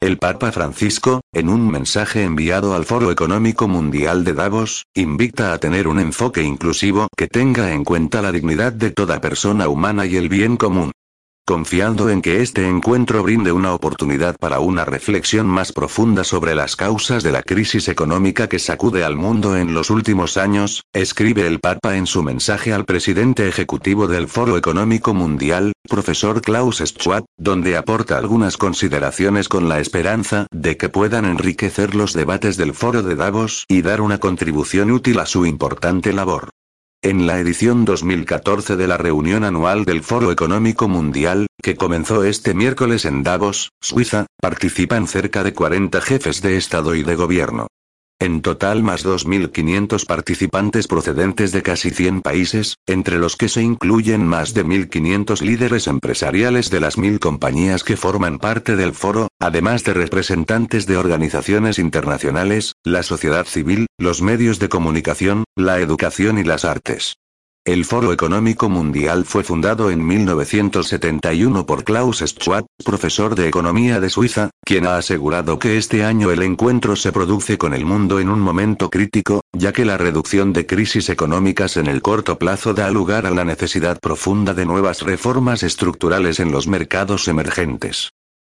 el Papa Francisco, en un mensaje enviado al Foro Económico Mundial de Davos, invita a tener un enfoque inclusivo que tenga en cuenta la dignidad de toda persona humana y el bien común confiando en que este encuentro brinde una oportunidad para una reflexión más profunda sobre las causas de la crisis económica que sacude al mundo en los últimos años, escribe el Papa en su mensaje al presidente ejecutivo del Foro Económico Mundial, profesor Klaus Schwab, donde aporta algunas consideraciones con la esperanza de que puedan enriquecer los debates del Foro de Davos y dar una contribución útil a su importante labor. En la edición 2014 de la reunión anual del Foro Económico Mundial, que comenzó este miércoles en Davos, Suiza, participan cerca de 40 jefes de Estado y de Gobierno. En total más 2.500 participantes procedentes de casi 100 países, entre los que se incluyen más de 1.500 líderes empresariales de las mil compañías que forman parte del foro, además de representantes de organizaciones internacionales, la sociedad civil, los medios de comunicación, la educación y las artes. El Foro Económico Mundial fue fundado en 1971 por Klaus Schwab, profesor de economía de Suiza, quien ha asegurado que este año el encuentro se produce con el mundo en un momento crítico, ya que la reducción de crisis económicas en el corto plazo da lugar a la necesidad profunda de nuevas reformas estructurales en los mercados emergentes.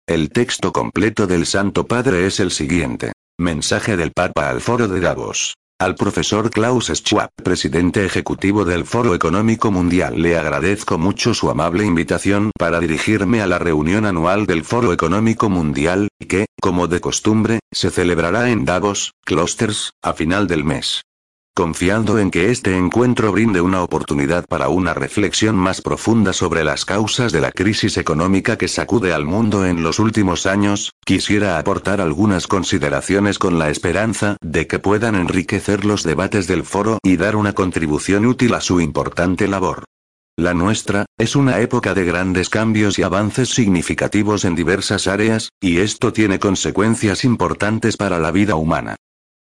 El texto completo del Santo Padre es el siguiente. Mensaje del Papa al Foro de Davos. Al profesor Klaus Schwab, presidente ejecutivo del Foro Económico Mundial, le agradezco mucho su amable invitación para dirigirme a la reunión anual del Foro Económico Mundial, que, como de costumbre, se celebrará en Davos, Closters, a final del mes confiando en que este encuentro brinde una oportunidad para una reflexión más profunda sobre las causas de la crisis económica que sacude al mundo en los últimos años, quisiera aportar algunas consideraciones con la esperanza de que puedan enriquecer los debates del foro y dar una contribución útil a su importante labor. La nuestra, es una época de grandes cambios y avances significativos en diversas áreas, y esto tiene consecuencias importantes para la vida humana.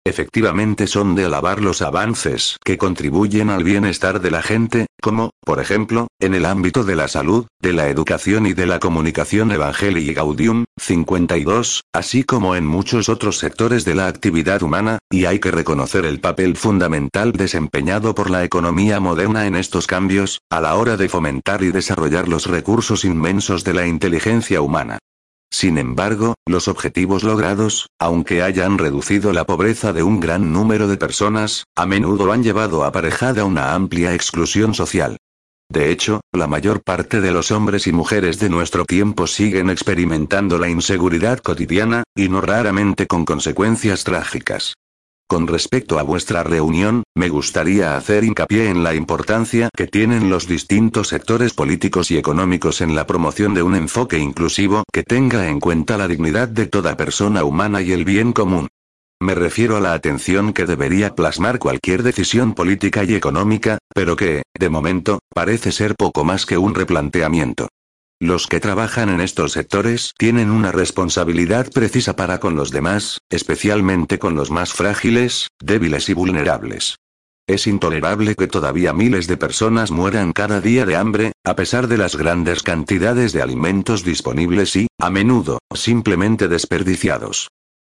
Efectivamente son de alabar los avances que contribuyen al bienestar de la gente, como, por ejemplo, en el ámbito de la salud, de la educación y de la comunicación Evangelii Gaudium, 52, así como en muchos otros sectores de la actividad humana, y hay que reconocer el papel fundamental desempeñado por la economía moderna en estos cambios, a la hora de fomentar y desarrollar los recursos inmensos de la inteligencia humana. Sin embargo, los objetivos logrados, aunque hayan reducido la pobreza de un gran número de personas, a menudo han llevado aparejada una amplia exclusión social. De hecho, la mayor parte de los hombres y mujeres de nuestro tiempo siguen experimentando la inseguridad cotidiana, y no raramente con consecuencias trágicas. Con respecto a vuestra reunión, me gustaría hacer hincapié en la importancia que tienen los distintos sectores políticos y económicos en la promoción de un enfoque inclusivo que tenga en cuenta la dignidad de toda persona humana y el bien común. Me refiero a la atención que debería plasmar cualquier decisión política y económica, pero que, de momento, parece ser poco más que un replanteamiento. Los que trabajan en estos sectores tienen una responsabilidad precisa para con los demás, especialmente con los más frágiles, débiles y vulnerables. Es intolerable que todavía miles de personas mueran cada día de hambre, a pesar de las grandes cantidades de alimentos disponibles y, a menudo, simplemente desperdiciados.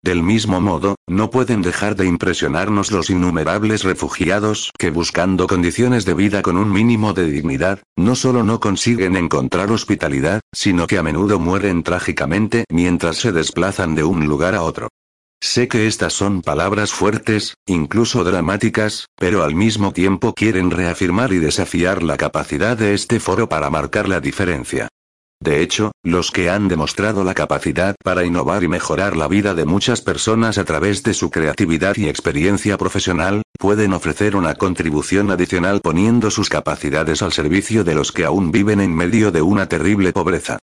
Del mismo modo, no pueden dejar de impresionarnos los innumerables refugiados que buscando condiciones de vida con un mínimo de dignidad, no solo no consiguen encontrar hospitalidad, sino que a menudo mueren trágicamente mientras se desplazan de un lugar a otro. Sé que estas son palabras fuertes, incluso dramáticas, pero al mismo tiempo quieren reafirmar y desafiar la capacidad de este foro para marcar la diferencia. De hecho, los que han demostrado la capacidad para innovar y mejorar la vida de muchas personas a través de su creatividad y experiencia profesional, pueden ofrecer una contribución adicional poniendo sus capacidades al servicio de los que aún viven en medio de una terrible pobreza.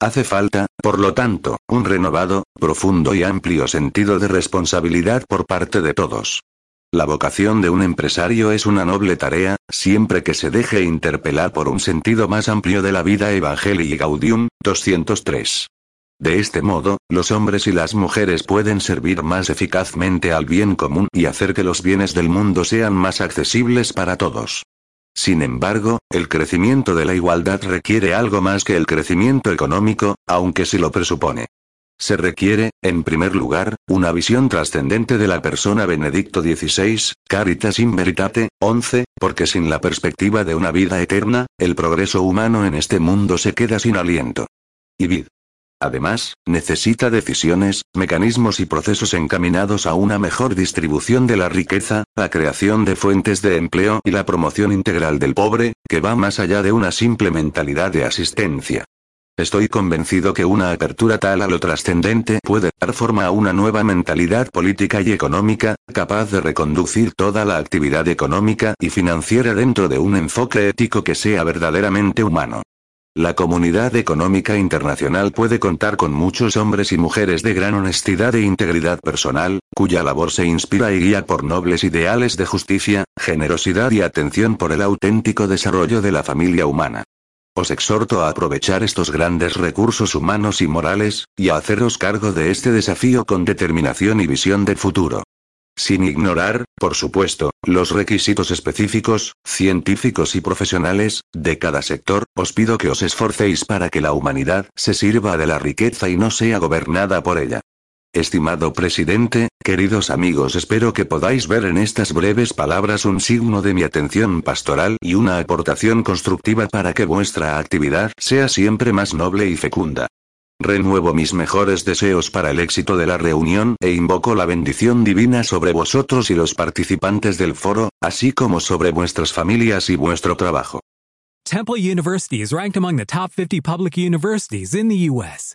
Hace falta, por lo tanto, un renovado, profundo y amplio sentido de responsabilidad por parte de todos. La vocación de un empresario es una noble tarea, siempre que se deje interpelar por un sentido más amplio de la vida Evangelii Gaudium, 203. De este modo, los hombres y las mujeres pueden servir más eficazmente al bien común y hacer que los bienes del mundo sean más accesibles para todos. Sin embargo, el crecimiento de la igualdad requiere algo más que el crecimiento económico, aunque sí lo presupone. Se requiere, en primer lugar, una visión trascendente de la persona Benedicto XVI, Caritas in Veritate, 11, porque sin la perspectiva de una vida eterna, el progreso humano en este mundo se queda sin aliento. Y vid. Además, necesita decisiones, mecanismos y procesos encaminados a una mejor distribución de la riqueza, la creación de fuentes de empleo y la promoción integral del pobre, que va más allá de una simple mentalidad de asistencia. Estoy convencido que una apertura tal a lo trascendente puede dar forma a una nueva mentalidad política y económica, capaz de reconducir toda la actividad económica y financiera dentro de un enfoque ético que sea verdaderamente humano. La comunidad económica internacional puede contar con muchos hombres y mujeres de gran honestidad e integridad personal, cuya labor se inspira y guía por nobles ideales de justicia, generosidad y atención por el auténtico desarrollo de la familia humana. Os exhorto a aprovechar estos grandes recursos humanos y morales, y a haceros cargo de este desafío con determinación y visión de futuro. Sin ignorar, por supuesto, los requisitos específicos, científicos y profesionales, de cada sector, os pido que os esforcéis para que la humanidad se sirva de la riqueza y no sea gobernada por ella. Estimado presidente, queridos amigos, espero que podáis ver en estas breves palabras un signo de mi atención pastoral y una aportación constructiva para que vuestra actividad sea siempre más noble y fecunda. Renuevo mis mejores deseos para el éxito de la reunión e invoco la bendición divina sobre vosotros y los participantes del foro, así como sobre vuestras familias y vuestro trabajo. Temple University is ranked among the top 50 public universities in the U.S.